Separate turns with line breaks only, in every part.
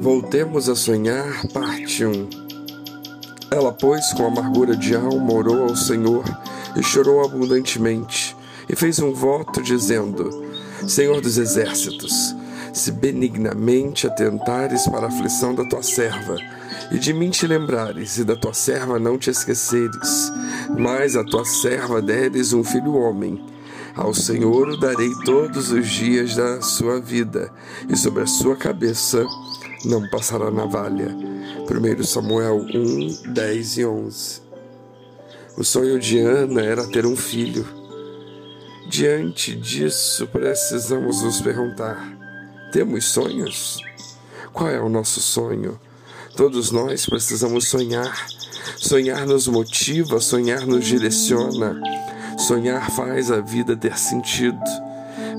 Voltemos a sonhar, parte 1. Ela, pois, com amargura de alma, orou ao Senhor e chorou abundantemente, e fez um voto, dizendo: Senhor dos exércitos, se benignamente atentares para a aflição da tua serva, e de mim te lembrares, e da tua serva não te esqueceres, mas a tua serva deres um filho homem, ao Senhor darei todos os dias da sua vida, e sobre a sua cabeça não passará navalha. 1 Samuel 1, 10 e 11. O sonho de Ana era ter um filho. Diante disso, precisamos nos perguntar: temos sonhos? Qual é o nosso sonho? Todos nós precisamos sonhar. Sonhar nos motiva, sonhar nos direciona. Sonhar faz a vida ter sentido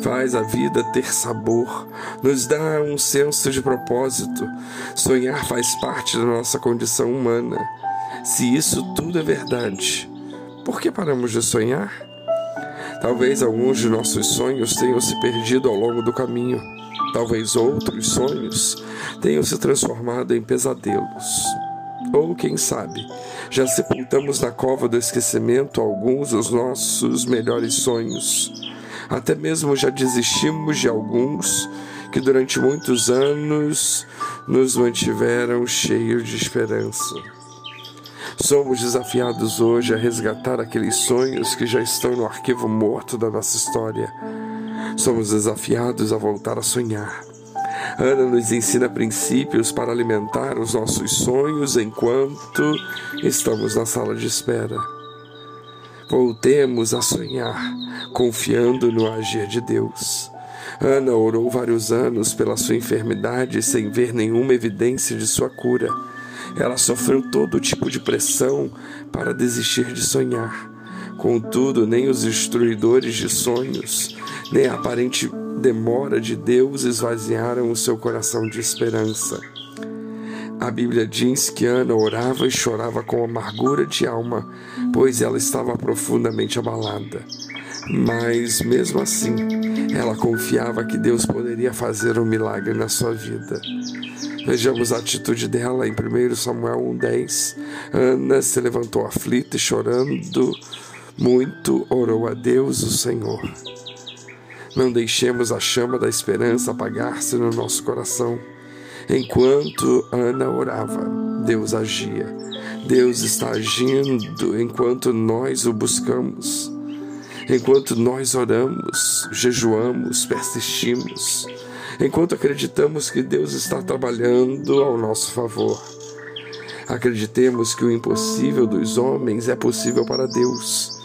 faz a vida ter sabor, nos dá um senso de propósito. Sonhar faz parte da nossa condição humana. Se isso tudo é verdade, por que paramos de sonhar? Talvez alguns de nossos sonhos tenham se perdido ao longo do caminho. Talvez outros sonhos tenham se transformado em pesadelos. Ou, quem sabe, já sepultamos na cova do esquecimento alguns dos nossos melhores sonhos. Até mesmo já desistimos de alguns que durante muitos anos nos mantiveram cheios de esperança. Somos desafiados hoje a resgatar aqueles sonhos que já estão no arquivo morto da nossa história. Somos desafiados a voltar a sonhar. Ana nos ensina princípios para alimentar os nossos sonhos enquanto estamos na sala de espera. Voltemos a sonhar, confiando no agir de Deus. Ana orou vários anos pela sua enfermidade sem ver nenhuma evidência de sua cura. Ela sofreu todo tipo de pressão para desistir de sonhar. Contudo, nem os instruidores de sonhos, nem a aparente demora de Deus esvaziaram o seu coração de esperança. A Bíblia diz que Ana orava e chorava com amargura de alma, pois ela estava profundamente abalada. Mas, mesmo assim, ela confiava que Deus poderia fazer um milagre na sua vida. Vejamos a atitude dela em 1 Samuel 1,10. Ana se levantou aflita e chorando muito, orou a Deus, o Senhor. Não deixemos a chama da esperança apagar-se no nosso coração. Enquanto Ana orava, Deus agia. Deus está agindo enquanto nós o buscamos. Enquanto nós oramos, jejuamos, persistimos. Enquanto acreditamos que Deus está trabalhando ao nosso favor. Acreditemos que o impossível dos homens é possível para Deus.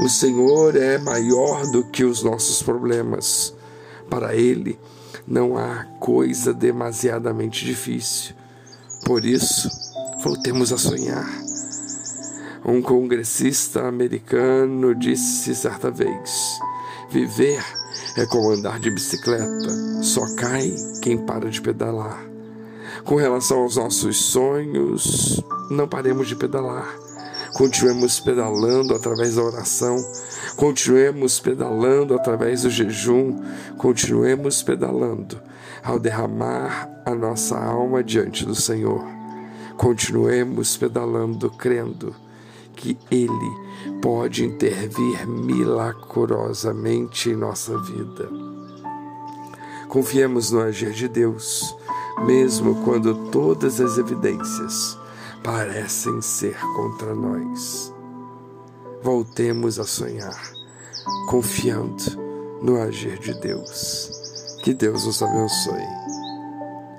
O Senhor é maior do que os nossos problemas. Para Ele, não há coisa demasiadamente difícil. Por isso, voltemos a sonhar. Um congressista americano disse certa vez: Viver é como andar de bicicleta, só cai quem para de pedalar. Com relação aos nossos sonhos, não paremos de pedalar. Continuemos pedalando através da oração, continuemos pedalando através do jejum, continuemos pedalando ao derramar a nossa alma diante do Senhor. Continuemos pedalando, crendo que Ele pode intervir milagrosamente em nossa vida. Confiemos no agir de Deus, mesmo quando todas as evidências parecem ser contra nós. Voltemos a sonhar, confiando no agir de Deus. Que Deus nos abençoe.